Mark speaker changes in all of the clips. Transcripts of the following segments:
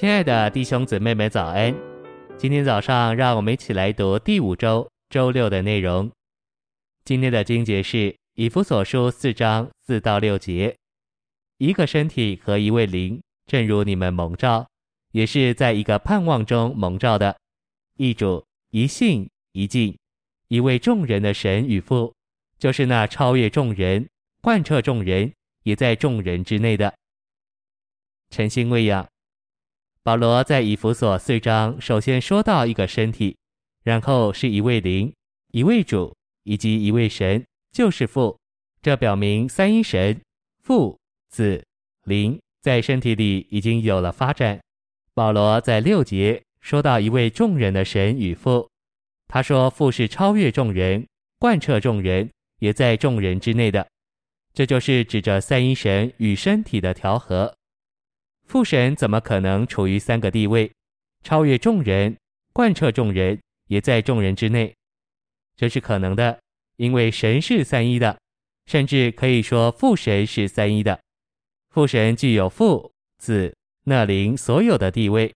Speaker 1: 亲爱的弟兄姊妹们，早安！今天早上，让我们一起来读第五周周六的内容。今天的经节是以弗所书四章四到六节：一个身体和一位灵，正如你们蒙召，也是在一个盼望中蒙召的。一主、一信、一敬，一位众人的神与父，就是那超越众人、贯彻众人，也在众人之内的。晨星喂养。保罗在以弗所四章首先说到一个身体，然后是一位灵、一位主以及一位神，就是父。这表明三一神父、子、灵在身体里已经有了发展。保罗在六节说到一位众人的神与父，他说父是超越众人、贯彻众人，也在众人之内的。这就是指着三一神与身体的调和。父神怎么可能处于三个地位，超越众人，贯彻众人，也在众人之内？这是可能的，因为神是三一的，甚至可以说父神是三一的。父神具有父、子、那灵所有的地位，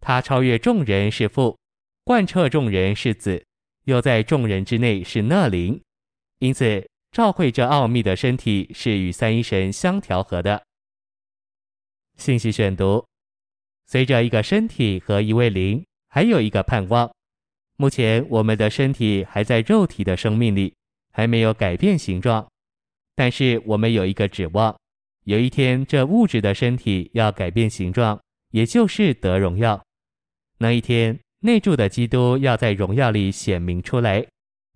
Speaker 1: 他超越众人是父，贯彻众人是子，又在众人之内是那灵。因此，照会这奥秘的身体是与三一神相调和的。信息选读：随着一个身体和一位灵，还有一个盼望。目前我们的身体还在肉体的生命里，还没有改变形状。但是我们有一个指望，有一天这物质的身体要改变形状，也就是得荣耀。那一天，内住的基督要在荣耀里显明出来。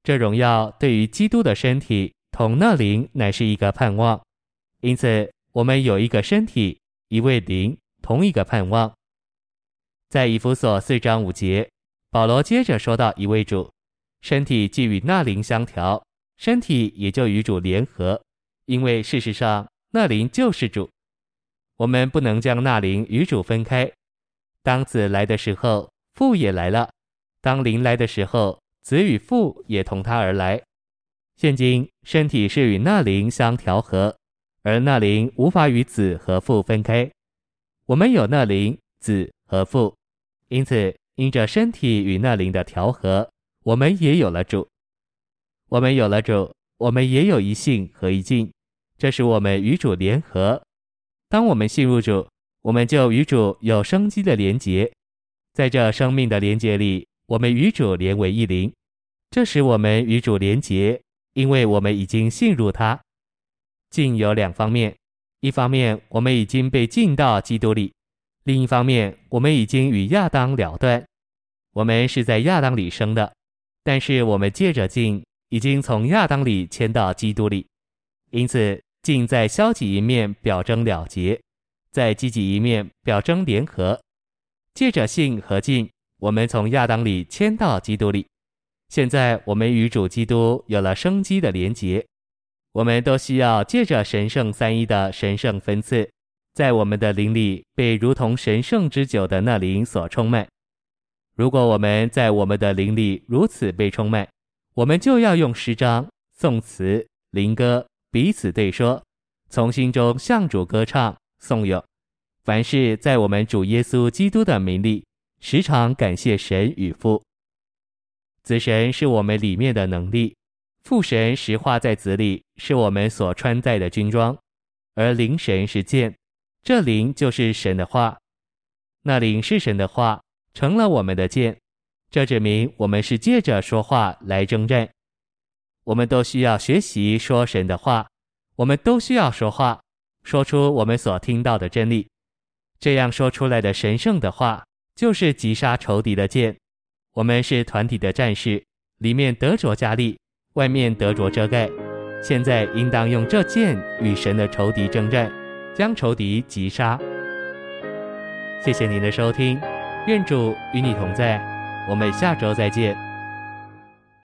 Speaker 1: 这荣耀对于基督的身体同那灵乃是一个盼望。因此，我们有一个身体。一位灵，同一个盼望。在以弗所四章五节，保罗接着说到一位主，身体既与那灵相调，身体也就与主联合，因为事实上那灵就是主。我们不能将那灵与主分开。当子来的时候，父也来了；当灵来的时候，子与父也同他而来。现今身体是与那灵相调和。而那灵无法与子和父分开，我们有那灵、子和父，因此因着身体与那灵的调和，我们也有了主。我们有了主，我们也有一性和一敬，这使我们与主联合。当我们信入主，我们就与主有生机的连结，在这生命的连结里，我们与主连为一灵。这使我们与主连结，因为我们已经信入他。敬有两方面，一方面我们已经被进到基督里，另一方面我们已经与亚当了断。我们是在亚当里生的，但是我们借着敬已经从亚当里迁到基督里，因此敬在消极一面表征了结，在积极一面表征联合。借着信和敬，我们从亚当里迁到基督里，现在我们与主基督有了生机的连结。我们都需要借着神圣三一的神圣分赐，在我们的灵里被如同神圣之酒的那灵所充满。如果我们在我们的灵里如此被充满，我们就要用诗章、颂词、灵歌彼此对说，从心中向主歌唱颂咏。凡事在我们主耶稣基督的名里，时常感谢神与父。子神是我们里面的能力。父神实化在子里，是我们所穿戴的军装；而灵神是剑，这灵就是神的话。那灵是神的话，成了我们的剑。这指明我们是借着说话来征战。我们都需要学习说神的话，我们都需要说话，说出我们所听到的真理。这样说出来的神圣的话，就是击杀仇敌的剑。我们是团体的战士，里面得着加力。外面得着遮盖，现在应当用这剑与神的仇敌争战，将仇敌击杀。谢谢您的收听，愿主与你同在，我们下周再见。